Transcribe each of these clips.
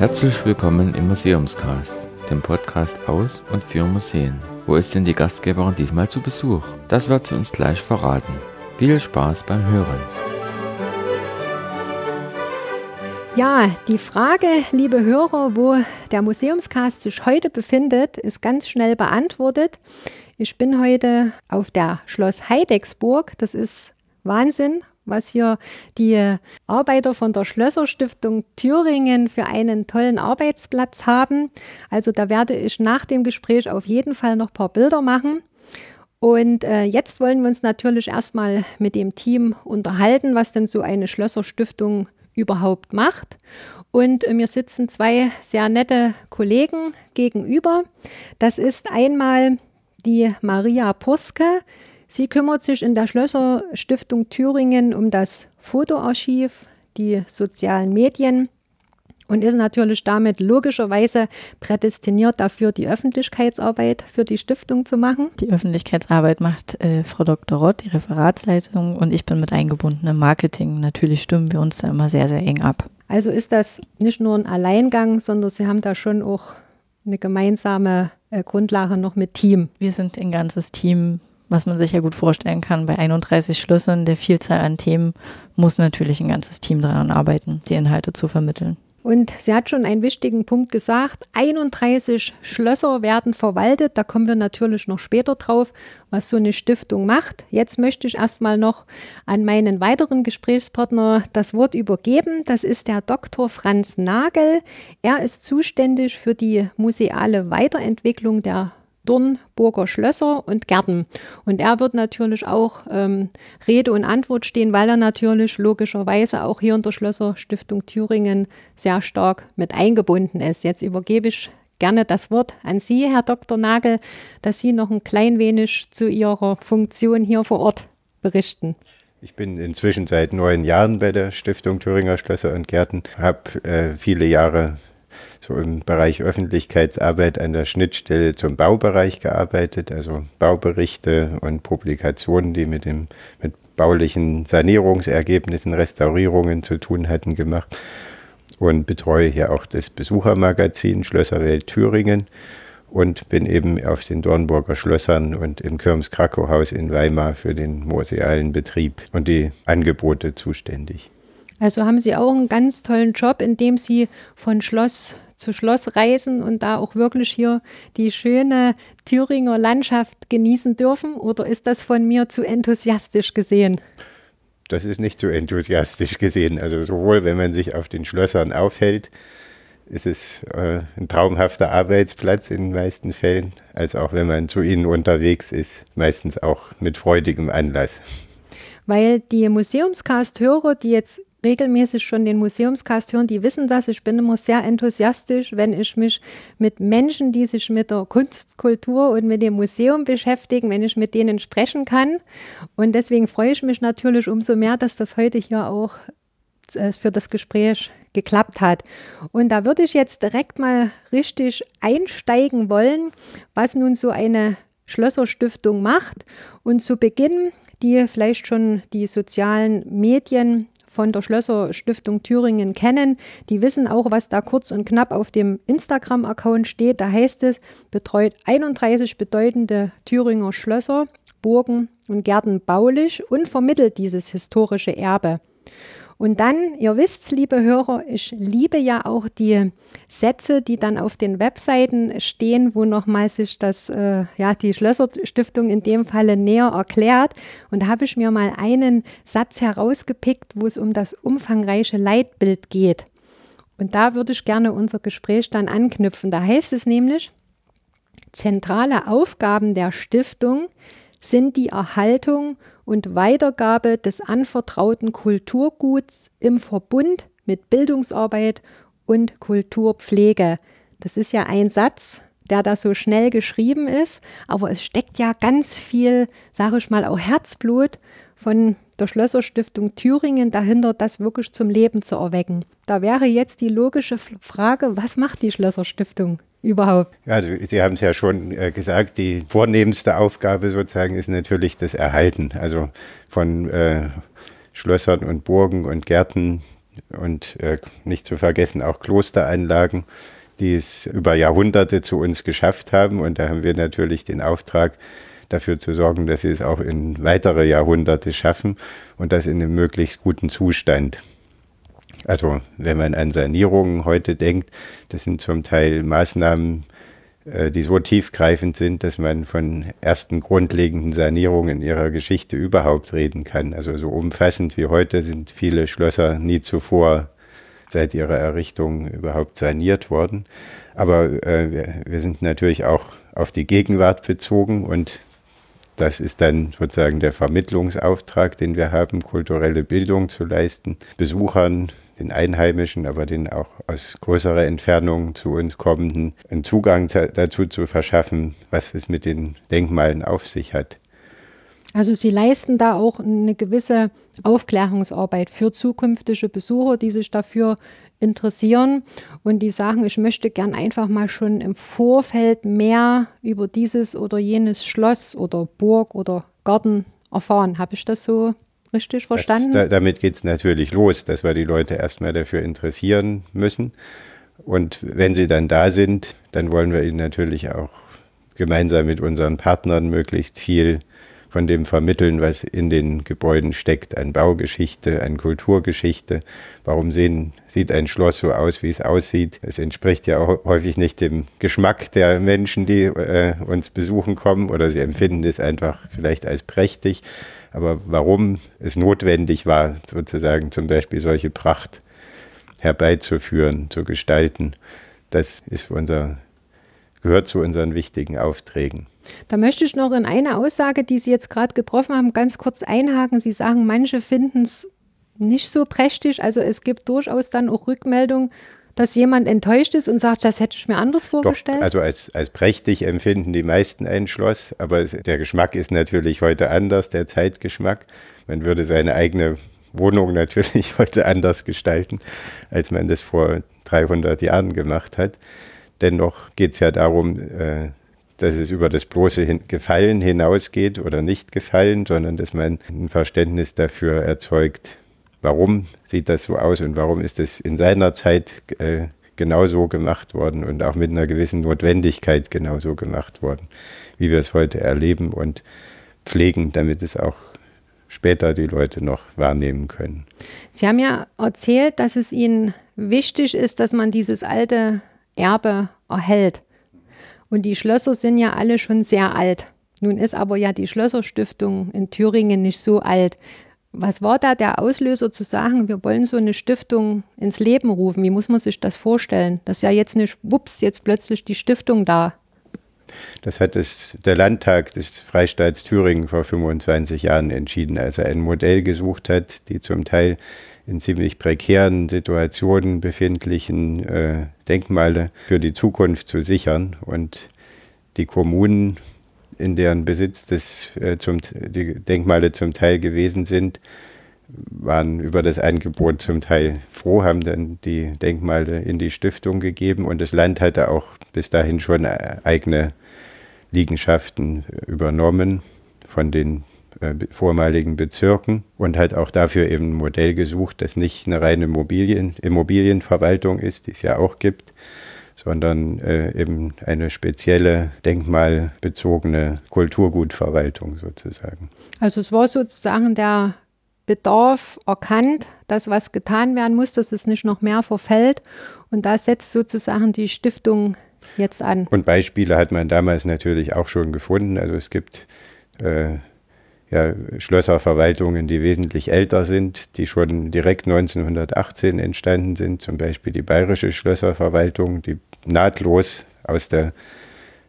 Herzlich willkommen im Museumscast, dem Podcast aus und für Museen. Wo ist denn die Gastgeberin diesmal zu Besuch? Das wird sie uns gleich verraten. Viel Spaß beim Hören. Ja, die Frage, liebe Hörer, wo der Museumscast sich heute befindet, ist ganz schnell beantwortet. Ich bin heute auf der Schloss Heidecksburg. Das ist Wahnsinn, was hier die Arbeiter von der Schlösserstiftung Thüringen für einen tollen Arbeitsplatz haben. Also da werde ich nach dem Gespräch auf jeden Fall noch ein paar Bilder machen. Und äh, jetzt wollen wir uns natürlich erstmal mit dem Team unterhalten, was denn so eine Schlösserstiftung überhaupt macht. Und äh, mir sitzen zwei sehr nette Kollegen gegenüber. Das ist einmal die Maria Puske. Sie kümmert sich in der Schlösserstiftung Thüringen um das Fotoarchiv, die sozialen Medien und ist natürlich damit logischerweise prädestiniert dafür, die Öffentlichkeitsarbeit für die Stiftung zu machen. Die Öffentlichkeitsarbeit macht äh, Frau Dr. Rott, die Referatsleitung, und ich bin mit eingebunden im Marketing. Natürlich stimmen wir uns da immer sehr, sehr eng ab. Also ist das nicht nur ein Alleingang, sondern Sie haben da schon auch eine gemeinsame äh, Grundlage noch mit Team. Wir sind ein ganzes Team, was man sich ja gut vorstellen kann. Bei 31 Schlössern, der Vielzahl an Themen, muss natürlich ein ganzes Team daran arbeiten, die Inhalte zu vermitteln. Und sie hat schon einen wichtigen Punkt gesagt. 31 Schlösser werden verwaltet. Da kommen wir natürlich noch später drauf, was so eine Stiftung macht. Jetzt möchte ich erstmal noch an meinen weiteren Gesprächspartner das Wort übergeben. Das ist der Dr. Franz Nagel. Er ist zuständig für die museale Weiterentwicklung der Dornburger Schlösser und Gärten. Und er wird natürlich auch ähm, Rede und Antwort stehen, weil er natürlich logischerweise auch hier in der Schlösserstiftung Thüringen sehr stark mit eingebunden ist. Jetzt übergebe ich gerne das Wort an Sie, Herr Dr. Nagel, dass Sie noch ein klein wenig zu Ihrer Funktion hier vor Ort berichten. Ich bin inzwischen seit neun Jahren bei der Stiftung Thüringer Schlösser und Gärten, habe äh, viele Jahre so im Bereich Öffentlichkeitsarbeit an der Schnittstelle zum Baubereich gearbeitet, also Bauberichte und Publikationen, die mit dem mit baulichen Sanierungsergebnissen, Restaurierungen zu tun hatten, gemacht und betreue hier auch das Besuchermagazin Schlösserwelt Thüringen und bin eben auf den Dornburger Schlössern und im Kirms-Krakow-Haus in Weimar für den musealen Betrieb und die Angebote zuständig. Also haben Sie auch einen ganz tollen Job, in dem Sie von Schloss zu Schloss reisen und da auch wirklich hier die schöne Thüringer Landschaft genießen dürfen? Oder ist das von mir zu enthusiastisch gesehen? Das ist nicht zu enthusiastisch gesehen. Also sowohl wenn man sich auf den Schlössern aufhält, ist es äh, ein traumhafter Arbeitsplatz in den meisten Fällen, als auch wenn man zu ihnen unterwegs ist, meistens auch mit freudigem Anlass. Weil die Museumscast-Hörer, die jetzt regelmäßig schon den Museumscast hören, die wissen das. Ich bin immer sehr enthusiastisch, wenn ich mich mit Menschen, die sich mit der Kunst, Kultur und mit dem Museum beschäftigen, wenn ich mit denen sprechen kann. Und deswegen freue ich mich natürlich umso mehr, dass das heute hier auch äh, für das Gespräch geklappt hat. Und da würde ich jetzt direkt mal richtig einsteigen wollen, was nun so eine Schlösserstiftung macht. Und zu Beginn die vielleicht schon die sozialen Medien von der Schlösser-Stiftung Thüringen kennen, die wissen auch, was da kurz und knapp auf dem Instagram-Account steht. Da heißt es, betreut 31 bedeutende Thüringer Schlösser, Burgen und Gärten baulich und vermittelt dieses historische Erbe. Und dann, ihr wisst, liebe Hörer, ich liebe ja auch die Sätze, die dann auf den Webseiten stehen, wo nochmal sich das, äh, ja, die Schlösserstiftung in dem Falle näher erklärt. Und da habe ich mir mal einen Satz herausgepickt, wo es um das umfangreiche Leitbild geht. Und da würde ich gerne unser Gespräch dann anknüpfen. Da heißt es nämlich, zentrale Aufgaben der Stiftung sind die Erhaltung und Weitergabe des anvertrauten Kulturguts im Verbund mit Bildungsarbeit und Kulturpflege. Das ist ja ein Satz, der da so schnell geschrieben ist, aber es steckt ja ganz viel, sage ich mal, auch Herzblut von der Schlösserstiftung Thüringen dahinter, das wirklich zum Leben zu erwecken. Da wäre jetzt die logische Frage, was macht die Schlösserstiftung? Überhaupt? Also Sie haben es ja schon äh, gesagt, die vornehmste Aufgabe sozusagen ist natürlich das Erhalten. Also von äh, Schlössern und Burgen und Gärten und äh, nicht zu vergessen auch Klosteranlagen, die es über Jahrhunderte zu uns geschafft haben. Und da haben wir natürlich den Auftrag, dafür zu sorgen, dass sie es auch in weitere Jahrhunderte schaffen und das in einem möglichst guten Zustand. Also wenn man an Sanierungen heute denkt, das sind zum Teil Maßnahmen, äh, die so tiefgreifend sind, dass man von ersten grundlegenden Sanierungen in ihrer Geschichte überhaupt reden kann. Also so umfassend wie heute sind viele Schlösser nie zuvor seit ihrer Errichtung überhaupt saniert worden. Aber äh, wir, wir sind natürlich auch auf die Gegenwart bezogen und das ist dann sozusagen der Vermittlungsauftrag, den wir haben, kulturelle Bildung zu leisten, Besuchern den Einheimischen, aber den auch aus größerer Entfernung zu uns kommenden, einen Zugang dazu zu verschaffen, was es mit den Denkmalen auf sich hat. Also Sie leisten da auch eine gewisse Aufklärungsarbeit für zukünftige Besucher, die sich dafür interessieren und die sagen, ich möchte gern einfach mal schon im Vorfeld mehr über dieses oder jenes Schloss oder Burg oder Garten erfahren. Habe ich das so richtig verstanden? Das, da, damit geht es natürlich los, dass wir die Leute erstmal dafür interessieren müssen. Und wenn sie dann da sind, dann wollen wir ihnen natürlich auch gemeinsam mit unseren Partnern möglichst viel von dem vermitteln, was in den Gebäuden steckt, an Baugeschichte, an Kulturgeschichte. Warum sehen, sieht ein Schloss so aus, wie es aussieht? Es entspricht ja auch häufig nicht dem Geschmack der Menschen, die äh, uns besuchen kommen, oder sie empfinden es einfach vielleicht als prächtig. Aber warum es notwendig war, sozusagen zum Beispiel solche Pracht herbeizuführen, zu gestalten, das ist unser, gehört zu unseren wichtigen Aufträgen. Da möchte ich noch in eine Aussage, die Sie jetzt gerade getroffen haben, ganz kurz einhaken. Sie sagen, manche finden es nicht so prächtig. Also es gibt durchaus dann auch Rückmeldungen, dass jemand enttäuscht ist und sagt, das hätte ich mir anders vorgestellt? Doch, also als, als prächtig empfinden die meisten ein Schloss, aber es, der Geschmack ist natürlich heute anders, der Zeitgeschmack. Man würde seine eigene Wohnung natürlich heute anders gestalten, als man das vor 300 Jahren gemacht hat. Dennoch geht es ja darum, äh, dass es über das bloße Gefallen hinausgeht oder nicht Gefallen, sondern dass man ein Verständnis dafür erzeugt, warum sieht das so aus und warum ist es in seiner Zeit äh, genauso gemacht worden und auch mit einer gewissen Notwendigkeit genauso gemacht worden, wie wir es heute erleben und pflegen, damit es auch später die Leute noch wahrnehmen können. Sie haben ja erzählt, dass es Ihnen wichtig ist, dass man dieses alte Erbe erhält. Und die Schlösser sind ja alle schon sehr alt. Nun ist aber ja die Schlösserstiftung in Thüringen nicht so alt. Was war da der Auslöser zu sagen, wir wollen so eine Stiftung ins Leben rufen? Wie muss man sich das vorstellen? Das ist ja jetzt nicht, wups, jetzt plötzlich die Stiftung da. Das hat es, der Landtag des Freistaats Thüringen vor 25 Jahren entschieden, als er ein Modell gesucht hat, die zum Teil in ziemlich prekären Situationen befindlichen äh, Denkmale für die Zukunft zu sichern. Und die Kommunen in deren Besitz das, äh, zum, die Denkmale zum Teil gewesen sind, waren über das Angebot zum Teil froh, haben dann die Denkmale in die Stiftung gegeben und das Land hatte auch bis dahin schon äh, eigene Liegenschaften übernommen von den äh, vormaligen Bezirken und hat auch dafür eben ein Modell gesucht, das nicht eine reine Immobilien, Immobilienverwaltung ist, die es ja auch gibt, sondern äh, eben eine spezielle denkmalbezogene Kulturgutverwaltung sozusagen. Also es war sozusagen der Bedarf erkannt, dass was getan werden muss, dass es nicht noch mehr verfällt. Und da setzt sozusagen die Stiftung jetzt an. Und Beispiele hat man damals natürlich auch schon gefunden. Also es gibt äh, ja, Schlösserverwaltungen, die wesentlich älter sind, die schon direkt 1918 entstanden sind, zum Beispiel die Bayerische Schlösserverwaltung, die nahtlos aus der,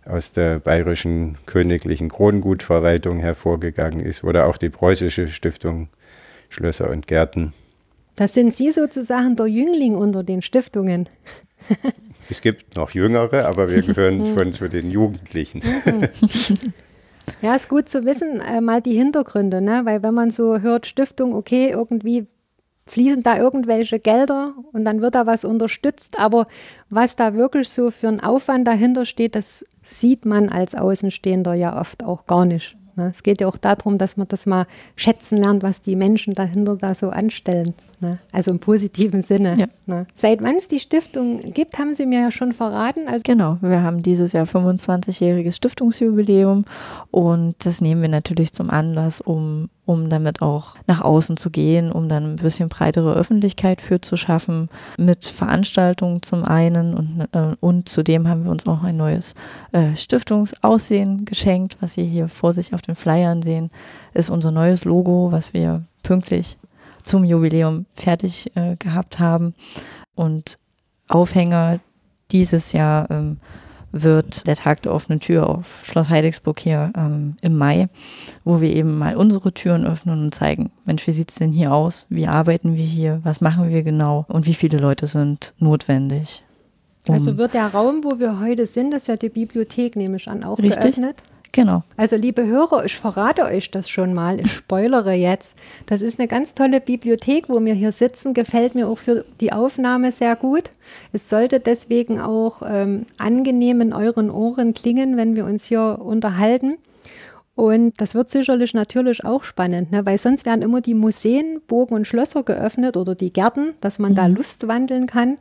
aus der Bayerischen Königlichen Krongutverwaltung hervorgegangen ist, oder auch die Preußische Stiftung Schlösser und Gärten. Das sind Sie sozusagen der Jüngling unter den Stiftungen. es gibt noch Jüngere, aber wir gehören schon zu den Jugendlichen. Ja, ist gut zu wissen, äh, mal die Hintergründe, ne? weil wenn man so hört, Stiftung, okay, irgendwie fließen da irgendwelche Gelder und dann wird da was unterstützt, aber was da wirklich so für ein Aufwand dahinter steht, das sieht man als Außenstehender ja oft auch gar nicht. Ne? Es geht ja auch darum, dass man das mal schätzen lernt, was die Menschen dahinter da so anstellen. Ne? Also im positiven Sinne. Ja. Ne? Seit wann es die Stiftung gibt, haben Sie mir ja schon verraten. Also Genau, wir haben dieses Jahr 25-jähriges Stiftungsjubiläum und das nehmen wir natürlich zum Anlass, um, um damit auch nach außen zu gehen, um dann ein bisschen breitere Öffentlichkeit für zu schaffen, mit Veranstaltungen zum einen und, äh, und zudem haben wir uns auch ein neues äh, Stiftungsaussehen geschenkt, was Sie hier vor sich auf den Flyern sehen, ist unser neues Logo, was wir pünktlich zum Jubiläum fertig äh, gehabt haben und Aufhänger dieses Jahr ähm, wird der Tag der offenen Tür auf Schloss Heidigsburg hier ähm, im Mai, wo wir eben mal unsere Türen öffnen und zeigen, Mensch, wie sieht es denn hier aus? Wie arbeiten wir hier? Was machen wir genau? Und wie viele Leute sind notwendig? um- Also wird der Raum, wo wir heute sind, das ist ja die Bibliothek, nehme ich an, auch Richtig. geöffnet. Genau. Also liebe Hörer, ich verrate euch das schon mal, ich spoilere jetzt. Das ist eine ganz tolle Bibliothek, wo wir hier sitzen, gefällt mir auch für die Aufnahme sehr gut. Es sollte deswegen auch ähm, angenehm in euren Ohren klingen, wenn wir uns hier unterhalten. Und das wird sicherlich natürlich auch spannend, ne? weil sonst werden immer die Museen, Burgen und Schlösser geöffnet oder die Gärten, dass man da Lust wandeln kann.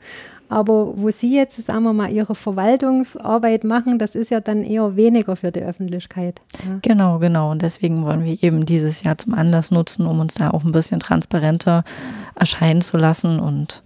Aber wo Sie jetzt, sagen wir mal, Ihre Verwaltungsarbeit machen, das ist ja dann eher weniger für die Öffentlichkeit. Ja. Genau, genau. Und deswegen wollen wir eben dieses Jahr zum Anlass nutzen, um uns da auch ein bisschen transparenter erscheinen zu lassen und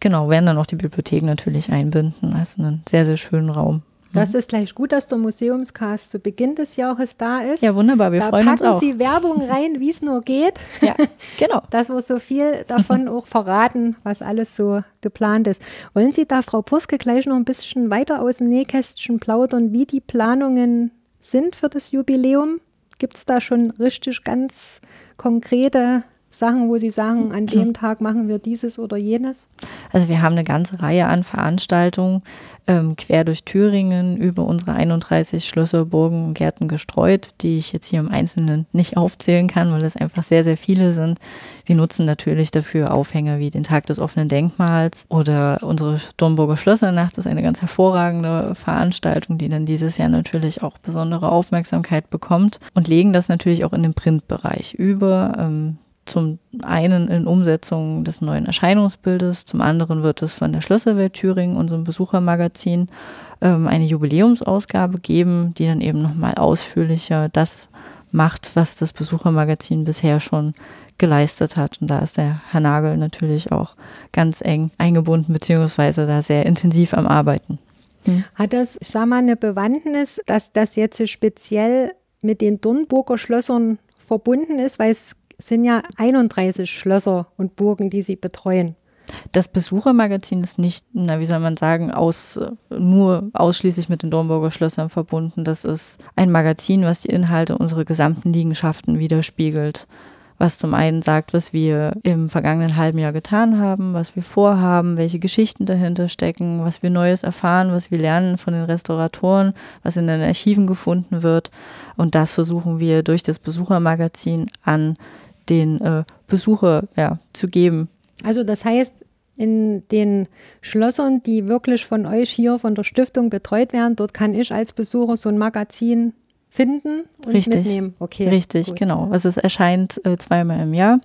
genau, werden dann auch die Bibliothek natürlich einbinden. Also einen sehr, sehr schönen Raum. Das ist gleich gut, dass der Museumscast zu Beginn des Jahres da ist. Ja, wunderbar. Wir da freuen uns packen auch. Sie Werbung rein, wie es nur geht, Ja, genau. dass wir so viel davon auch verraten, was alles so geplant ist. Wollen Sie da, Frau Purske, gleich noch ein bisschen weiter aus dem Nähkästchen plaudern, wie die Planungen sind für das Jubiläum? Gibt es da schon richtig ganz konkrete Sachen, wo Sie sagen, an dem Tag machen wir dieses oder jenes? Also wir haben eine ganze Reihe an Veranstaltungen ähm, quer durch Thüringen über unsere 31 Schlösser, Burgen und Gärten gestreut, die ich jetzt hier im Einzelnen nicht aufzählen kann, weil es einfach sehr, sehr viele sind. Wir nutzen natürlich dafür Aufhänger wie den Tag des offenen Denkmals oder unsere Dornburger Schlössernacht ist eine ganz hervorragende Veranstaltung, die dann dieses Jahr natürlich auch besondere Aufmerksamkeit bekommt und legen das natürlich auch in den Printbereich über. Ähm, zum einen in Umsetzung des neuen Erscheinungsbildes, zum anderen wird es von der Schlösserwelt Thüringen, unserem Besuchermagazin, ähm, eine Jubiläumsausgabe geben, die dann eben nochmal ausführlicher das macht, was das Besuchermagazin bisher schon geleistet hat. Und da ist der Herr Nagel natürlich auch ganz eng eingebunden, beziehungsweise da sehr intensiv am Arbeiten. Hat das, ich sag mal, eine Bewandtnis, dass das jetzt so speziell mit den Dornburger Schlössern verbunden ist, weil es sind ja 31 Schlösser und Burgen, die Sie betreuen. Das Besuchermagazin ist nicht, na, wie soll man sagen, aus, nur ausschließlich mit den Dornburger Schlössern verbunden. Das ist ein Magazin, was die Inhalte unserer gesamten Liegenschaften widerspiegelt. Was zum einen sagt, was wir im vergangenen halben Jahr getan haben, was wir vorhaben, welche Geschichten dahinter stecken, was wir Neues erfahren, was wir lernen von den Restauratoren, was in den Archiven gefunden wird. Und das versuchen wir durch das Besuchermagazin an den äh, Besucher ja, zu geben. Also das heißt, in den Schlössern, die wirklich von euch hier von der Stiftung betreut werden, dort kann ich als Besucher so ein Magazin finden und Richtig. mitnehmen. Okay, Richtig, gut. genau. Also es erscheint äh, zweimal im Jahr,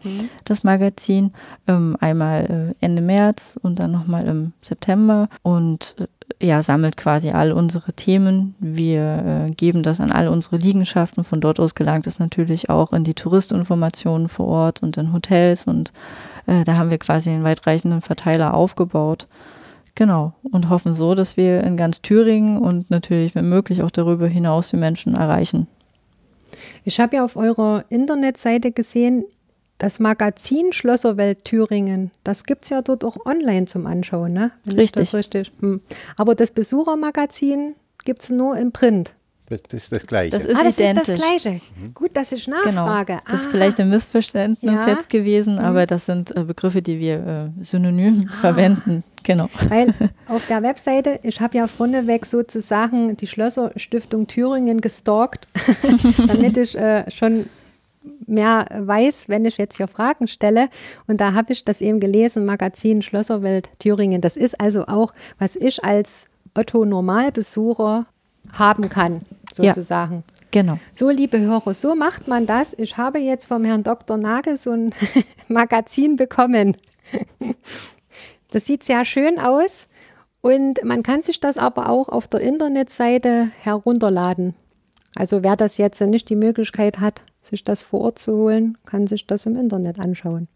das Magazin. Ähm, einmal äh, Ende März und dann nochmal im September. Und äh, ja, sammelt quasi all unsere Themen. Wir äh, geben das an all unsere Liegenschaften. Von dort aus gelangt es natürlich auch in die Touristinformationen vor Ort und in Hotels. Und äh, da haben wir quasi einen weitreichenden Verteiler aufgebaut. Genau. Und hoffen so, dass wir in ganz Thüringen und natürlich, wenn möglich, auch darüber hinaus die Menschen erreichen. Ich habe ja auf eurer Internetseite gesehen, das Magazin Schlösserwelt Thüringen, das gibt es ja dort auch online zum Anschauen, ne? Wenn ich Das richtig. Hm. Aber das Besuchermagazin gibt es nur im Print. Das ist das Gleiche. Das ist ah, das identisch. ist das Gleiche. Gut, dass ich Genau. nachfrage. Das ist Ah. vielleicht ein Missverständnis Ja. jetzt gewesen, aber das sind äh, Begriffe, die wir äh, synonym Ah. verwenden. Genau. Weil auf der Webseite, ich habe ja vorneweg sozusagen die Schlösserstiftung Thüringen gestalkt, damit ich äh, schon mehr weiß, wenn ich jetzt hier Fragen stelle. Und da habe ich das eben gelesen, Magazin Schlösserwelt Thüringen. Das ist also auch, was ich als Otto Normalbesucher haben kann, Ja. sozusagen. Genau. So, liebe Hörer, so macht man das. Ich habe jetzt vom Herrn Dr. Nagel so ein Magazin bekommen. Das sieht sehr schön aus und man kann sich das aber auch auf der Internetseite herunterladen. Also wer das jetzt nicht die Möglichkeit hat, sich das vor Ort zu holen, kann sich das im Internet anschauen.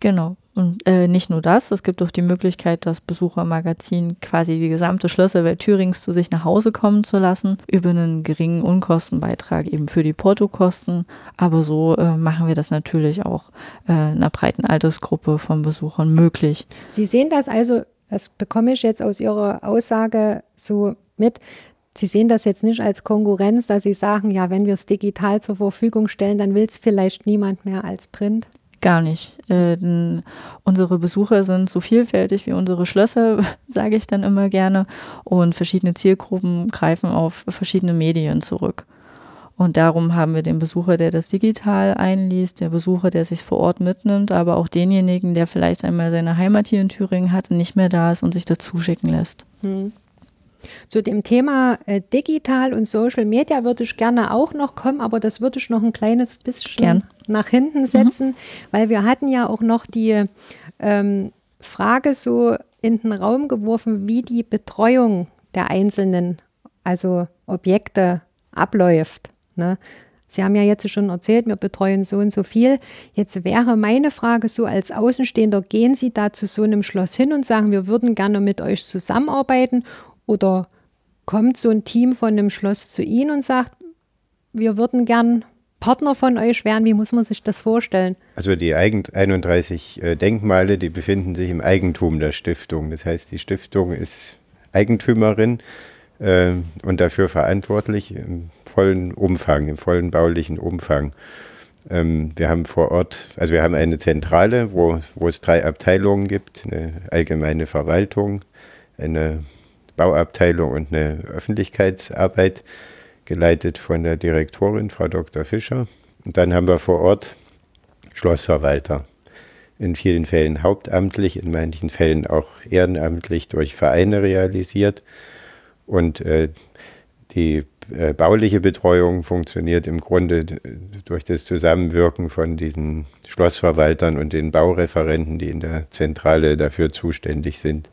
Genau. Und äh, nicht nur das, es gibt auch die Möglichkeit, das Besuchermagazin quasi die gesamte Schlösserwelt Thürings zu sich nach Hause kommen zu lassen, über einen geringen Unkostenbeitrag eben für die Portokosten. Aber so äh, machen wir das natürlich auch äh, einer breiten Altersgruppe von Besuchern möglich. Sie sehen das also, das bekomme ich jetzt aus Ihrer Aussage so mit, Sie sehen das jetzt nicht als Konkurrenz, dass Sie sagen, ja, wenn wir es digital zur Verfügung stellen, dann will es vielleicht niemand mehr als Print. Gar nicht. Äh, unsere Besucher sind so vielfältig wie unsere Schlösser, sage ich dann immer gerne. Und verschiedene Zielgruppen greifen auf verschiedene Medien zurück. Und darum haben wir den Besucher, der das digital einliest, der Besucher, der sich vor Ort mitnimmt, aber auch denjenigen, der vielleicht einmal seine Heimat hier in Thüringen hat und nicht mehr da ist und sich das zuschicken lässt. Hm. Zu dem Thema äh, digital und Social Media würde ich gerne auch noch kommen, aber das würde ich noch ein kleines bisschen Gern. Nach hinten mhm. setzen, mhm. weil wir hatten ja auch noch die ähm, Frage so in den Raum geworfen, wie die Betreuung der einzelnen, also Objekte abläuft. Ne? Sie haben ja jetzt schon erzählt, wir betreuen so und so viel. Jetzt wäre meine Frage so als Außenstehender, gehen Sie da zu so einem Schloss hin und sagen, wir würden gerne mit euch zusammenarbeiten oder kommt so ein Team von einem Schloss zu Ihnen und sagt, wir würden gern Partner von euch werden? Wie muss man sich das vorstellen? Also die 31 äh, Denkmale, die befinden sich im Eigentum der Stiftung. Das heißt, die Stiftung ist Eigentümerin äh, und dafür verantwortlich im vollen Umfang, im vollen baulichen Umfang. Ähm, wir haben vor Ort, also wir haben eine Zentrale, wo, wo es drei Abteilungen gibt, eine allgemeine Verwaltung, eine Bauabteilung und eine Öffentlichkeitsarbeit, geleitet von der Direktorin, Frau Dr. Fischer. Und dann haben wir vor Ort Schlossverwalter. In vielen Fällen hauptamtlich, in manchen Fällen auch ehrenamtlich durch Vereine realisiert. Und äh, die äh, bauliche Betreuung funktioniert im Grunde durch das Zusammenwirken von diesen Schlossverwaltern und den Baureferenten, die in der Zentrale dafür zuständig sind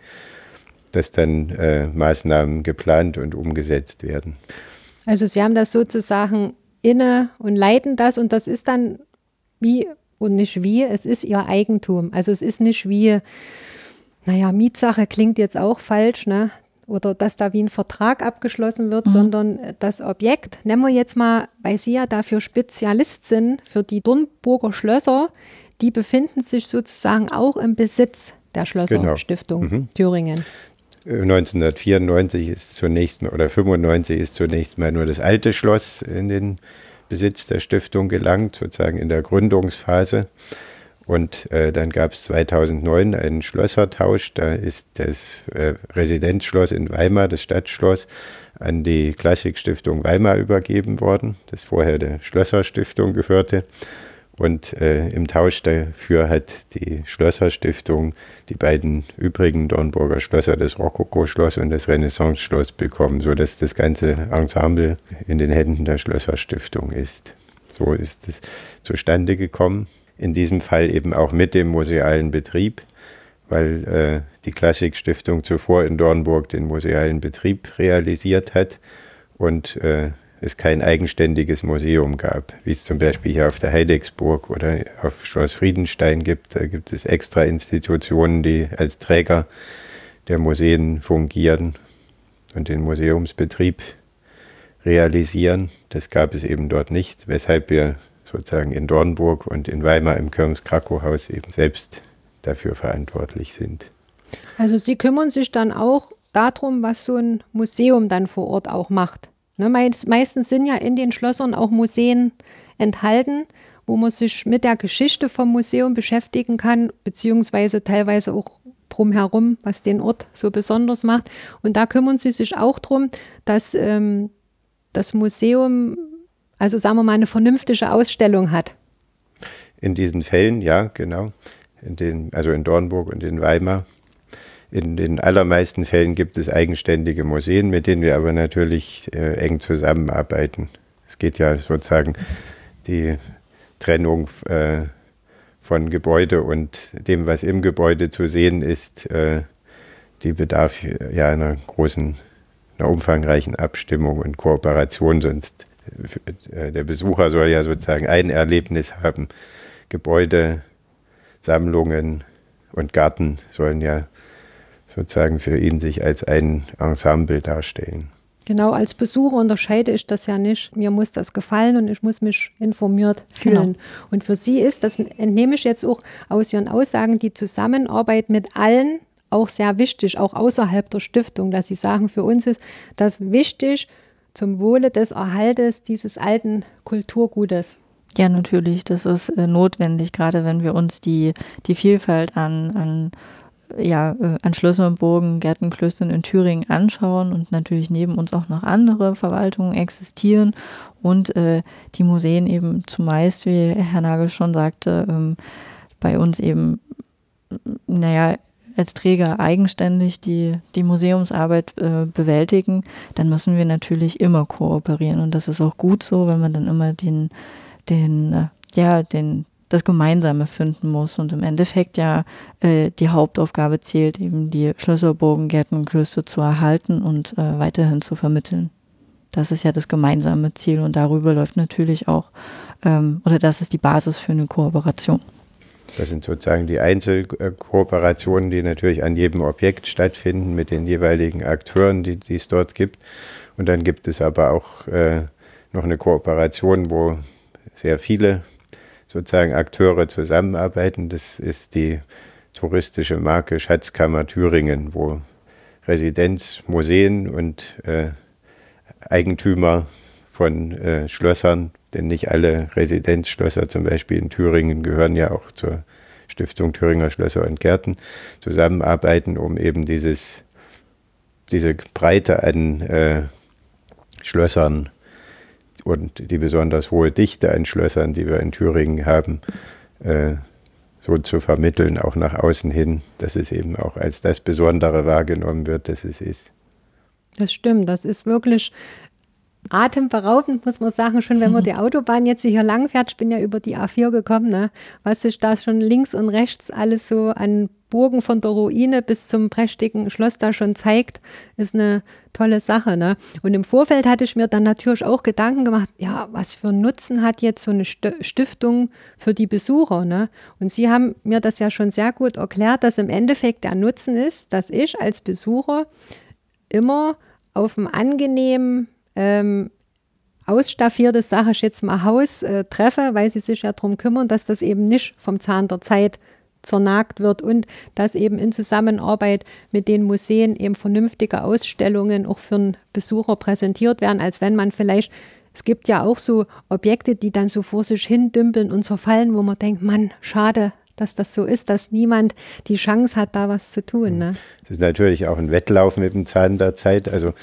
dass dann äh, Maßnahmen geplant und umgesetzt werden. Also Sie haben das sozusagen inne und leiten das und das ist dann wie und nicht wie, es ist Ihr Eigentum. Also es ist nicht wie, naja, Mietsache klingt jetzt auch falsch, ne? Oder dass da wie ein Vertrag abgeschlossen wird, mhm. sondern das Objekt, nennen wir jetzt mal, weil Sie ja dafür Spezialist sind, für die Dornburger Schlösser, die befinden sich sozusagen auch im Besitz der Schlösserstiftung genau. mhm. Thüringen. 1994 ist zunächst oder 95 ist zunächst mal nur das alte Schloss in den Besitz der Stiftung gelangt, sozusagen in der Gründungsphase. Und äh, dann gab es 2009 einen Schlössertausch. Da ist das äh, Residenzschloss in Weimar, das Stadtschloss, an die Klassikstiftung Weimar übergeben worden, das vorher der Schlösserstiftung gehörte. Und äh, im Tausch dafür hat die Schlösserstiftung die beiden übrigen Dornburger Schlösser, das Rokoko-Schloss und das Renaissance-Schloss bekommen, sodass das ganze Ensemble in den Händen der Schlösserstiftung ist. So ist es zustande gekommen. In diesem Fall eben auch mit dem musealen Betrieb, weil äh, die Klassikstiftung zuvor in Dornburg den musealen Betrieb realisiert hat und äh, es kein eigenständiges Museum gab, wie es zum Beispiel hier auf der Heidecksburg oder auf Schloss Friedenstein gibt. Da gibt es extra Institutionen, die als Träger der Museen fungieren und den Museumsbetrieb realisieren. Das gab es eben dort nicht, weshalb wir sozusagen in Dornburg und in Weimar im Kirmes-Krakow-Haus eben selbst dafür verantwortlich sind. Also Sie kümmern sich dann auch darum, was so ein Museum dann vor Ort auch macht. Ne, meistens sind ja in den Schlössern auch Museen enthalten, wo man sich mit der Geschichte vom Museum beschäftigen kann, beziehungsweise teilweise auch drumherum, was den Ort so besonders macht. Und da kümmern sie sich auch darum, dass ähm, das Museum, also sagen wir mal, eine vernünftige Ausstellung hat. In diesen Fällen, ja, genau. In den, also in Dornburg und in Weimar in den allermeisten Fällen gibt es eigenständige Museen, mit denen wir aber natürlich äh, eng zusammenarbeiten. Es geht ja sozusagen die Trennung äh, von Gebäude und dem, was im Gebäude zu sehen ist, äh, die bedarf ja einer großen, einer umfangreichen Abstimmung und Kooperation, sonst äh, der Besucher soll ja sozusagen ein Erlebnis haben. Gebäude, Sammlungen und Garten sollen ja sozusagen für ihn sich als ein Ensemble darstellen. Genau, als Besucher unterscheide ich das ja nicht. Mir muss das gefallen und ich muss mich informiert fühlen. Genau. Und für Sie ist, das entnehme ich jetzt auch aus Ihren Aussagen, die Zusammenarbeit mit allen auch sehr wichtig, auch außerhalb der Stiftung, dass Sie sagen, für uns ist das wichtig zum Wohle des Erhaltes dieses alten Kulturgutes. Ja, natürlich, das ist äh, notwendig, gerade wenn wir uns die, die Vielfalt an, an ja, äh, an Gärten, Klöstern in Thüringen anschauen und natürlich neben uns auch noch andere Verwaltungen existieren und äh, die Museen eben zumeist, wie Herr Nagel schon sagte, ähm, bei uns eben, naja, als Träger eigenständig die, die Museumsarbeit äh, bewältigen, dann müssen wir natürlich immer kooperieren. Und das ist auch gut so, wenn man dann immer den, den, äh, ja, den, das Gemeinsame finden muss. Und im Endeffekt ja äh, die Hauptaufgabe zählt, eben die Schlösser, Burgen, Gärten, Klöster zu erhalten und äh, weiterhin zu vermitteln. Das ist ja das gemeinsame Ziel und darüber läuft natürlich auch, ähm, oder das ist die Basis für eine Kooperation. Das sind sozusagen die Einzelkooperationen, die natürlich an jedem Objekt stattfinden mit den jeweiligen Akteuren, die, die es dort gibt. Und dann gibt es aber auch äh, noch eine Kooperation, wo sehr viele sozusagen Akteure zusammenarbeiten. Das ist die touristische Marke Schatzkammer Thüringen, wo Residenzmuseen und äh, Eigentümer von äh, Schlössern denn nicht alle Residenzschlösser zum Beispiel in Thüringen gehören ja auch zur Stiftung Thüringer Schlösser und Gärten, zusammenarbeiten, um eben dieses, diese Breite an äh, Schlössern und die besonders hohe Dichte an Schlössern, die wir in Thüringen haben, äh, so zu vermitteln, auch nach außen hin, dass es eben auch als das Besondere wahrgenommen wird, dass es ist. Das stimmt, das ist wirklich atemberaubend, muss man sagen, schon wenn man die Autobahn jetzt hier lang fährt. Ich bin ja über die A4 gekommen, ne? was sich da schon links und rechts alles so an Burgen von der Ruine bis zum prächtigen Schloss da schon zeigt, ist eine tolle Sache. Ne? Und im Vorfeld hatte ich mir dann natürlich auch Gedanken gemacht, ja, was für einen Nutzen hat jetzt so eine Stiftung für die Besucher? Ne? Und Sie haben mir das ja schon sehr gut erklärt, dass im Endeffekt der Nutzen ist, dass ich als Besucher immer auf einem angenehmen ähm, ausstaffiertes, sage ich jetzt mal, Haus äh, treffe, weil sie sich ja darum kümmern, dass das eben nicht vom Zahn der Zeit zernagt wird und dass eben in Zusammenarbeit mit den Museen eben vernünftige Ausstellungen auch für einen Besucher präsentiert werden, als wenn man vielleicht, es gibt ja auch so Objekte, die dann so vor sich hin dümpeln und zerfallen, wo man denkt, Mann, schade, dass das so ist, dass niemand die Chance hat, da was zu tun. Ne? Es ist natürlich auch ein Wettlauf mit dem Zahn der Zeit. Also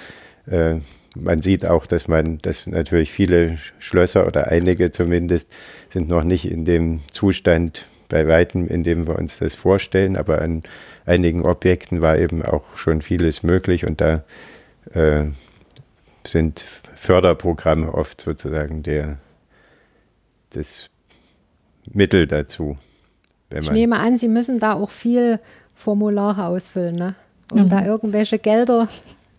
äh, man sieht auch, dass man, dass natürlich viele Schlösser oder einige zumindest sind noch nicht in dem Zustand bei weitem, in dem wir uns das vorstellen, aber an einigen Objekten war eben auch schon vieles möglich und da äh, sind Förderprogramme oft sozusagen der, das Mittel dazu. ich nehme an, Sie müssen da auch viel Formulare ausfüllen, ne? um mhm. da irgendwelche Gelder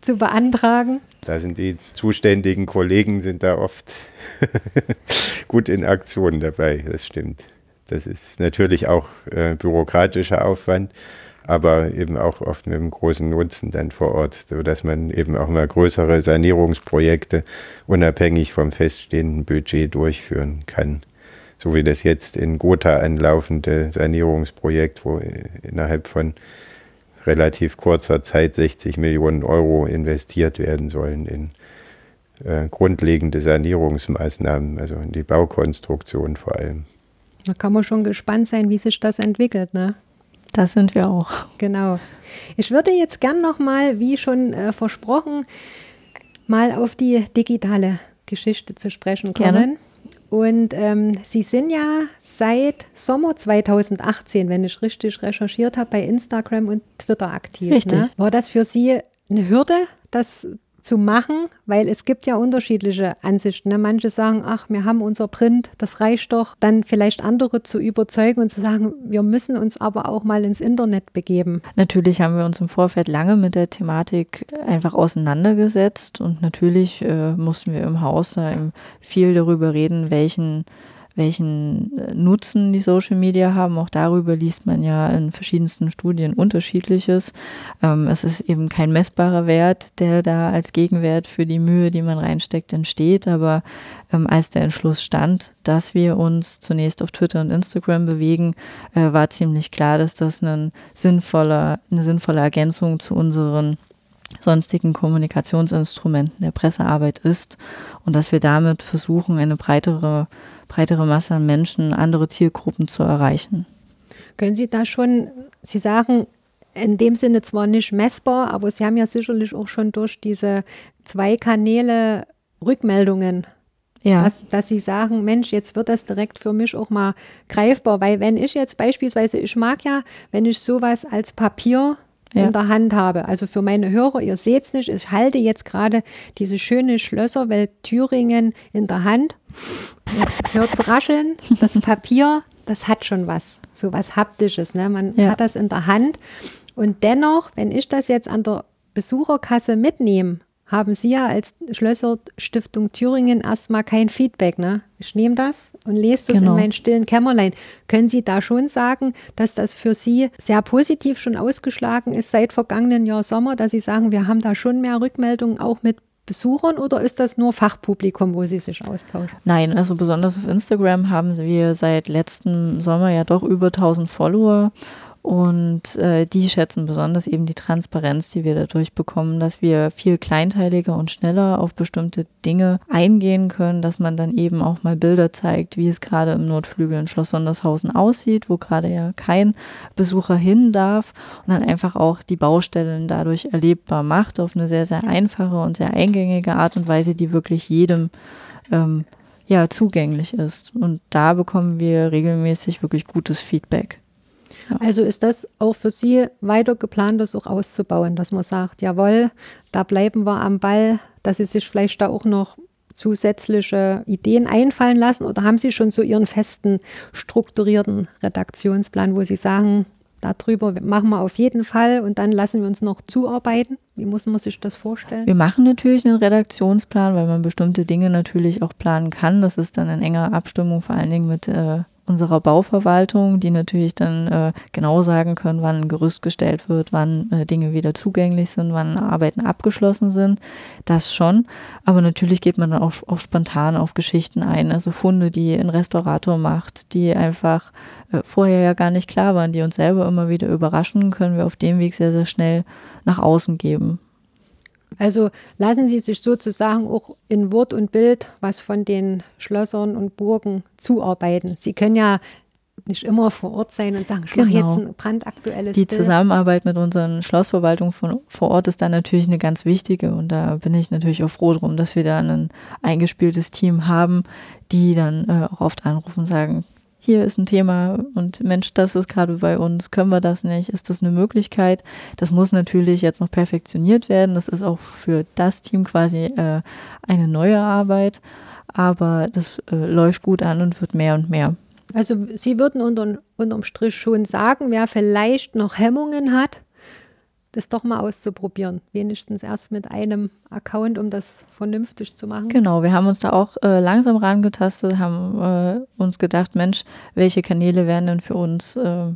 zu beantragen. Da sind die zuständigen Kollegen sind da oft gut in Aktion dabei, das stimmt. Das ist natürlich auch äh, bürokratischer Aufwand, aber eben auch oft mit einem großen Nutzen dann vor Ort, sodass man eben auch mal größere Sanierungsprojekte unabhängig vom feststehenden Budget durchführen kann. So wie das jetzt in Gotha anlaufende Sanierungsprojekt, wo innerhalb von relativ kurzer Zeit 60 Millionen Euro investiert werden sollen in äh, grundlegende Sanierungsmaßnahmen, also in die Baukonstruktion vor allem. Da kann man schon gespannt sein, wie sich das entwickelt, ne? Das sind wir auch. Genau. Ich würde jetzt gern nochmal, wie schon äh, versprochen, mal auf die digitale Geschichte zu sprechen kommen. Gerne. Und ähm, Sie sind ja seit Sommer 2018, wenn ich richtig recherchiert habe, bei Instagram und Twitter aktiv. Richtig. Ne? War das für Sie eine Hürde, das zu machen, weil es gibt ja unterschiedliche Ansichten. Ne? Manche sagen, ach, wir haben unser Print, das reicht doch. Dann vielleicht andere zu überzeugen und zu sagen, wir müssen uns aber auch mal ins Internet begeben. Natürlich haben wir uns im Vorfeld lange mit der Thematik einfach auseinandergesetzt und natürlich äh, mussten wir im Haus da viel darüber reden, welchen welchen äh, Nutzen die Social Media haben. Auch darüber liest man ja in verschiedensten Studien unterschiedliches. Ähm, es ist eben kein messbarer Wert, der da als Gegenwert für die Mühe, die man reinsteckt, entsteht. Aber ähm, als der Entschluss stand, dass wir uns zunächst auf Twitter und Instagram bewegen, äh, war ziemlich klar, dass das ein sinnvoller, eine sinnvolle Ergänzung zu unseren sonstigen Kommunikationsinstrumenten der Pressearbeit ist und dass wir damit versuchen, eine breitere breitere Masse an Menschen, andere Zielgruppen zu erreichen. Können Sie da schon, Sie sagen, in dem Sinne zwar nicht messbar, aber Sie haben ja sicherlich auch schon durch diese zwei Kanäle Rückmeldungen. Ja. Dass, dass Sie sagen, Mensch, jetzt wird das direkt für mich auch mal greifbar, weil wenn ich jetzt beispielsweise, ich mag ja, wenn ich sowas als Papier ja. in der Hand habe. Also für meine Hörer, ihr seht es nicht, ich halte jetzt gerade diese schöne Schlösserwelt Thüringen in der Hand. Jetzt hört es rascheln. Das Papier, das hat schon was, so was Haptisches. Ne? Man ja. hat das in der Hand. Und dennoch, wenn ich das jetzt an der Besucherkasse mitnehme, haben Sie ja als Schlösserstiftung Thüringen erstmal kein Feedback. Ne? Ich nehme das und lese das genau. in meinen stillen Kämmerlein. Können Sie da schon sagen, dass das für Sie sehr positiv schon ausgeschlagen ist seit vergangenen Jahr Sommer, dass Sie sagen, wir haben da schon mehr Rückmeldungen auch mit Besuchern oder ist das nur Fachpublikum, wo Sie sich austauschen? Nein, also besonders auf Instagram haben wir seit letztem Sommer ja doch über 1000 Follower und äh, die schätzen besonders eben die Transparenz, die wir dadurch bekommen, dass wir viel kleinteiliger und schneller auf bestimmte Dinge eingehen können, dass man dann eben auch mal Bilder zeigt, wie es gerade im Nordflügel in Schloss Sondershausen aussieht, wo gerade ja kein Besucher hin darf und dann einfach auch die Baustellen dadurch erlebbar macht auf eine sehr, sehr einfache und sehr eingängige Art und Weise, die wirklich jedem ähm, ja, zugänglich ist. Und da bekommen wir regelmäßig wirklich gutes Feedback. Also ist das auch für Sie weiter geplant, das auch auszubauen, dass man sagt, jawohl, da bleiben wir am Ball, dass Sie sich vielleicht da auch noch zusätzliche Ideen einfallen lassen oder haben Sie schon so Ihren festen, strukturierten Redaktionsplan, wo Sie sagen, darüber machen wir auf jeden Fall und dann lassen wir uns noch zuarbeiten? Wie muss man sich das vorstellen? Wir machen natürlich einen Redaktionsplan, weil man bestimmte Dinge natürlich auch planen kann. Das ist dann in enger Abstimmung vor allen Dingen mit äh, unserer Bauverwaltung, die natürlich dann äh, genau sagen können, wann ein Gerüst gestellt wird, wann äh, Dinge wieder zugänglich sind, wann Arbeiten abgeschlossen sind. Das schon. Aber natürlich geht man dann auch, auch spontan auf Geschichten ein. Also Funde, die ein Restaurator macht, die einfach äh, vorher ja gar nicht klar waren, die uns selber immer wieder überraschen, können wir auf dem Weg sehr, sehr schnell nach außen geben. Also lassen Sie sich sozusagen auch in Wort und Bild was von den Schlössern und Burgen zuarbeiten. Sie können ja nicht immer vor Ort sein und sagen, ich genau. mache jetzt ein brandaktuelles Die Bild. Zusammenarbeit mit unseren Schlossverwaltungen von, vor Ort ist dann natürlich eine ganz wichtige und da bin ich natürlich auch froh drum, dass wir da ein eingespieltes Team haben, die dann äh, auch oft anrufen und sagen, hier ist ein Thema und Mensch, das ist gerade bei uns, können wir das nicht, ist das eine Möglichkeit? Das muss natürlich jetzt noch perfektioniert werden. Das ist auch für das Team quasi äh, eine neue Arbeit, aber das äh, läuft gut an und wird mehr und mehr. Also Sie würden unter, unterm Strich schon sagen, wer vielleicht noch Hemmungen hat, das doch mal auszuprobieren. Wenigstens erst mit einem Account, um das vernünftig zu machen. Genau, wir haben uns da auch äh, langsam rangetastet, haben äh, uns gedacht, Mensch, welche Kanäle wären denn für uns äh,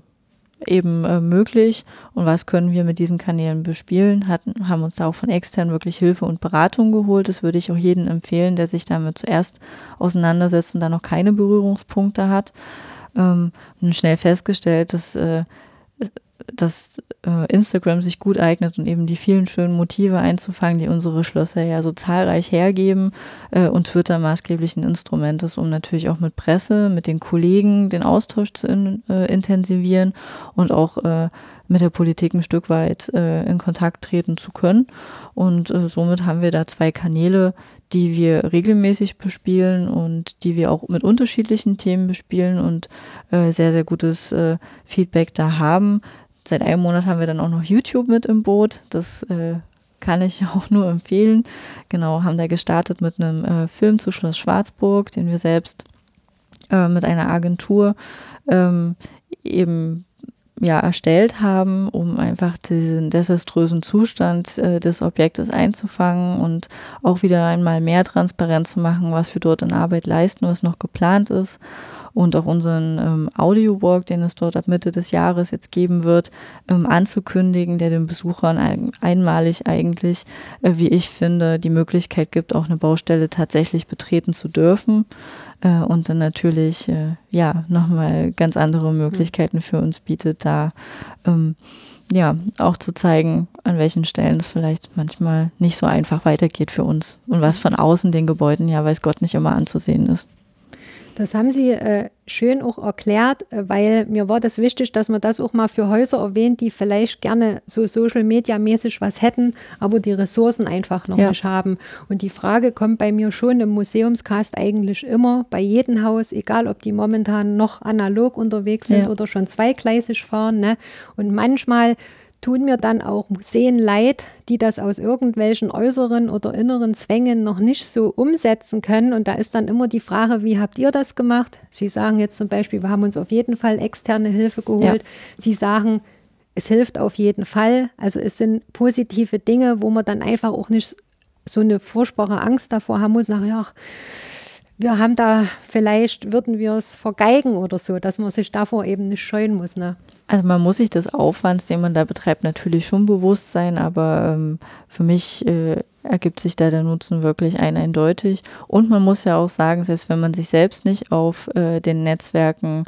eben äh, möglich und was können wir mit diesen Kanälen bespielen, hatten, haben uns da auch von extern wirklich Hilfe und Beratung geholt. Das würde ich auch jedem empfehlen, der sich damit zuerst auseinandersetzt und da noch keine Berührungspunkte hat. Ähm, und schnell festgestellt, dass äh, dass äh, Instagram sich gut eignet und eben die vielen schönen Motive einzufangen, die unsere Schlösser ja so zahlreich hergeben äh, und Twitter maßgeblich ein Instrument ist, um natürlich auch mit Presse, mit den Kollegen den Austausch zu in, äh, intensivieren und auch äh, mit der Politik ein Stück weit äh, in Kontakt treten zu können. Und äh, somit haben wir da zwei Kanäle, die wir regelmäßig bespielen und die wir auch mit unterschiedlichen Themen bespielen und sehr, sehr gutes Feedback da haben seit einem Monat haben wir dann auch noch YouTube mit im Boot. Das äh, kann ich auch nur empfehlen. Genau, haben da gestartet mit einem äh, Film zu Schloss Schwarzburg, den wir selbst äh, mit einer Agentur ähm, eben ja, erstellt haben, um einfach diesen desaströsen Zustand äh, des Objektes einzufangen und auch wieder einmal mehr transparent zu machen, was wir dort in Arbeit leisten, was noch geplant ist und auch unseren ähm, Audio-Walk, den es dort ab Mitte des Jahres jetzt geben wird, ähm, anzukündigen, der den Besuchern ein, einmalig eigentlich, äh, wie ich finde, die Möglichkeit gibt, auch eine Baustelle tatsächlich betreten zu dürfen. Äh, und dann natürlich äh, ja nochmal ganz andere Möglichkeiten für uns bietet, da ähm, ja auch zu zeigen, an welchen Stellen es vielleicht manchmal nicht so einfach weitergeht für uns und was von außen den Gebäuden ja weiß Gott nicht immer anzusehen ist. Das haben Sie äh, schön auch erklärt, äh, weil mir war das wichtig, dass man das auch mal für Häuser erwähnt, die vielleicht gerne so Social Media mäßig was hätten, aber die Ressourcen einfach noch ja. nicht haben. Und die Frage kommt bei mir schon im Museumscast eigentlich immer bei jedem Haus, egal ob die momentan noch analog unterwegs sind ja. oder schon zweigleisig fahren. Ne? Und manchmal tun mir dann auch Museen leid, die das aus irgendwelchen äußeren oder inneren Zwängen noch nicht so umsetzen können. Und da ist dann immer die Frage, wie habt ihr das gemacht? Sie sagen jetzt zum Beispiel, wir haben uns auf jeden Fall externe Hilfe geholt. Ja. Sie sagen, es hilft auf jeden Fall. Also es sind positive Dinge, wo man dann einfach auch nicht so eine furchtbare Angst davor haben muss, sagen, ach, wir haben da, vielleicht würden wir es vergeigen oder so, dass man sich davor eben nicht scheuen muss. Ne? Also man muss sich des Aufwands, den man da betreibt, natürlich schon bewusst sein, aber ähm, für mich äh, ergibt sich da der Nutzen wirklich ein eindeutig. Und man muss ja auch sagen, selbst wenn man sich selbst nicht auf äh, den Netzwerken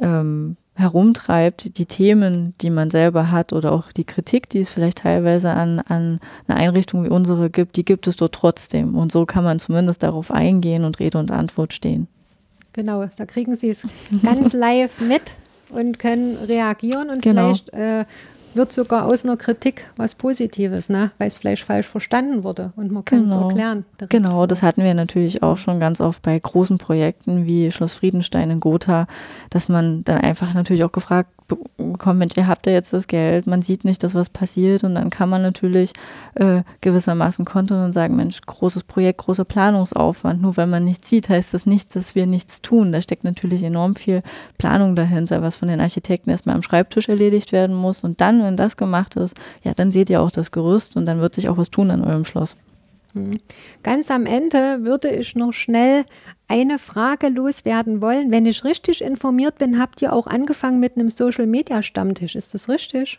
ähm, herumtreibt, die Themen, die man selber hat oder auch die Kritik, die es vielleicht teilweise an, an eine Einrichtung wie unsere gibt, die gibt es dort trotzdem. Und so kann man zumindest darauf eingehen und Rede und Antwort stehen. Genau, da kriegen Sie es ganz live mit und können reagieren und genau. vielleicht äh, wird sogar aus einer Kritik was Positives, ne? weil es vielleicht falsch verstanden wurde und man kann genau. es erklären. Genau, das hatten wir natürlich auch schon ganz oft bei großen Projekten wie Schloss Friedenstein in Gotha, dass man dann einfach natürlich auch gefragt bekommt, Mensch, ihr habt ja jetzt das Geld, man sieht nicht, dass was passiert und dann kann man natürlich äh, gewissermaßen kontern und sagen, Mensch, großes Projekt, großer Planungsaufwand. Nur wenn man nichts sieht, heißt das nicht, dass wir nichts tun. Da steckt natürlich enorm viel Planung dahinter, was von den Architekten erstmal am Schreibtisch erledigt werden muss und dann, wenn das gemacht ist, ja, dann seht ihr auch das Gerüst und dann wird sich auch was tun an eurem Schloss. Hm. Ganz am Ende würde ich noch schnell eine Frage loswerden wollen. Wenn ich richtig informiert bin, habt ihr auch angefangen mit einem Social Media Stammtisch. Ist das richtig?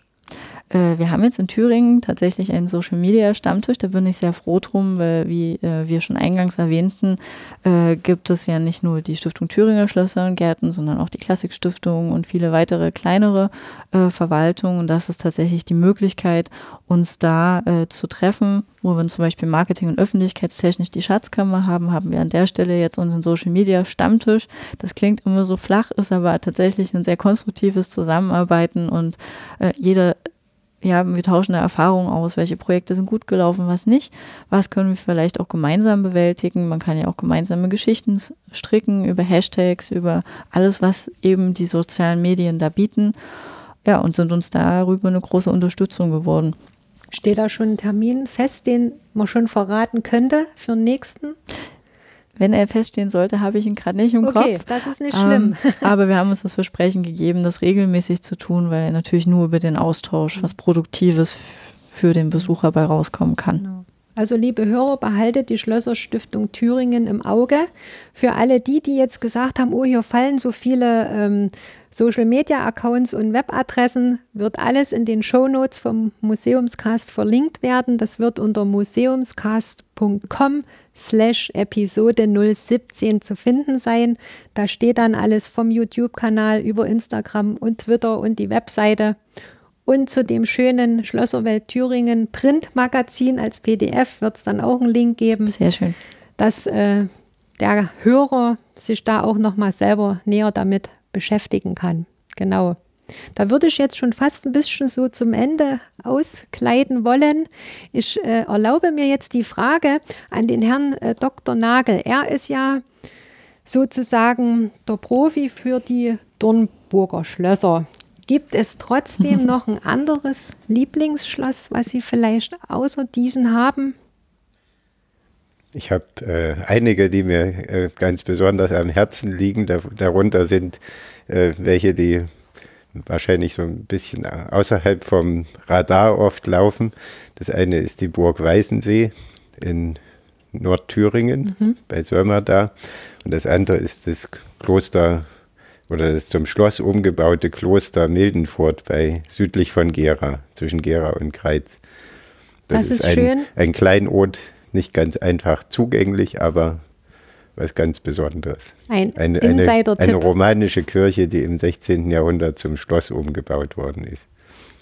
Äh, wir haben jetzt in Thüringen tatsächlich einen Social Media Stammtisch. Da bin ich sehr froh drum, weil, wie äh, wir schon eingangs erwähnten, äh, gibt es ja nicht nur die Stiftung Thüringer Schlösser und Gärten, sondern auch die Klassikstiftung und viele weitere kleinere Verwaltungen. Und das ist tatsächlich die Möglichkeit, uns da zu treffen, wo wir zum Beispiel Marketing- und Öffentlichkeitstechnisch die Schatzkammer haben, haben wir an der Stelle jetzt unseren Social Media Stammtisch. Das klingt immer so flach, ist aber tatsächlich ein sehr konstruktives Zusammenarbeiten und äh, jeder ja, wir tauschen da Erfahrungen aus, welche Projekte sind gut gelaufen, was nicht, was können wir vielleicht auch gemeinsam bewältigen. Man kann ja auch gemeinsame Geschichten stricken über Hashtags, über alles, was eben die sozialen Medien da bieten. Ja, und sind uns darüber eine große Unterstützung geworden. Steht da schon ein Termin fest, den man schon verraten könnte für den nächsten? Wenn er feststehen sollte, habe ich ihn gerade nicht im okay, Kopf. Okay, das ist nicht schlimm. Ähm, aber wir haben uns das Versprechen gegeben, das regelmäßig zu tun, weil natürlich nur über den Austausch was Produktives für den Besucher bei rauskommen kann. Genau. Also liebe Hörer, behaltet die Schlösserstiftung Thüringen im Auge. Für alle die, die jetzt gesagt haben, oh, hier fallen so viele ähm, Social-Media-Accounts und Webadressen, wird alles in den Shownotes vom Museumscast verlinkt werden. Das wird unter museumscast.com slash Episode 017 zu finden sein. Da steht dann alles vom YouTube-Kanal über Instagram und Twitter und die Webseite und zu dem schönen Schlösserwelt Thüringen Printmagazin als PDF wird es dann auch einen Link geben. Sehr schön. Dass äh, der Hörer sich da auch nochmal selber näher damit beschäftigen kann. Genau. Da würde ich jetzt schon fast ein bisschen so zum Ende auskleiden wollen. Ich äh, erlaube mir jetzt die Frage an den Herrn äh, Dr. Nagel. Er ist ja sozusagen der Profi für die Dornburger Schlösser. Gibt es trotzdem noch ein anderes Lieblingsschloss, was Sie vielleicht außer diesen haben? Ich habe äh, einige, die mir äh, ganz besonders am Herzen liegen. Da, darunter sind äh, welche, die wahrscheinlich so ein bisschen außerhalb vom Radar oft laufen. Das eine ist die Burg Weißensee in Nordthüringen mhm. bei Sömer da. Und das andere ist das Kloster oder das zum Schloss umgebaute Kloster Mildenfurt bei südlich von Gera, zwischen Gera und Kreiz. Das, das ist, ist ein, schön. ein Kleinod, nicht ganz einfach zugänglich, aber was ganz Besonderes. Ein eine, eine, eine romanische Kirche, die im 16. Jahrhundert zum Schloss umgebaut worden ist.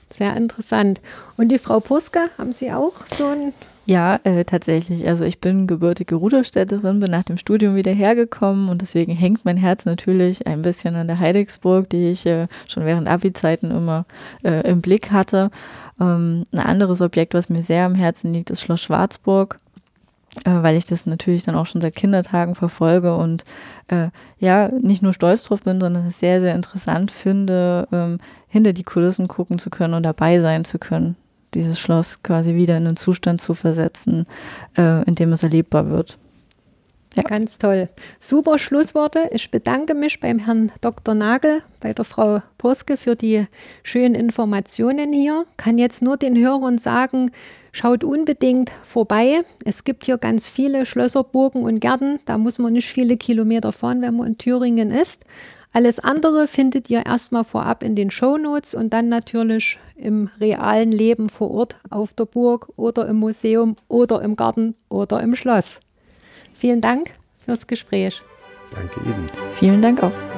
Sehr interessant. Und die Frau Puska, haben Sie auch so ein ja, äh, tatsächlich. Also ich bin gebürtige Ruderstädterin, bin nach dem Studium wieder hergekommen und deswegen hängt mein Herz natürlich ein bisschen an der Heidigsburg, die ich äh, schon während Abi-Zeiten immer äh, im Blick hatte. Ähm, ein anderes Objekt, was mir sehr am Herzen liegt, ist Schloss Schwarzburg weil ich das natürlich dann auch schon seit Kindertagen verfolge und äh, ja, nicht nur stolz drauf bin, sondern es sehr, sehr interessant finde, ähm, hinter die Kulissen gucken zu können und dabei sein zu können dieses Schloss quasi wieder in einen Zustand zu versetzen, äh, in dem es erlebbar wird. Ja. Ganz toll. Super Schlussworte. Ich bedanke mich beim Herrn Dr. Nagel, bei der Frau Porske für die schönen Informationen hier. Kann jetzt nur den Hörern sagen, schaut unbedingt vorbei. Es gibt hier ganz viele Schlösser, Burgen und Gärten. Da muss man nicht viele Kilometer fahren, wenn man in Thüringen ist. Alles andere findet ihr erstmal vorab in den Shownotes und dann natürlich im realen Leben vor Ort auf der Burg oder im Museum oder im Garten oder im Schloss. Vielen Dank fürs Gespräch. Danke Ihnen. Vielen Dank auch.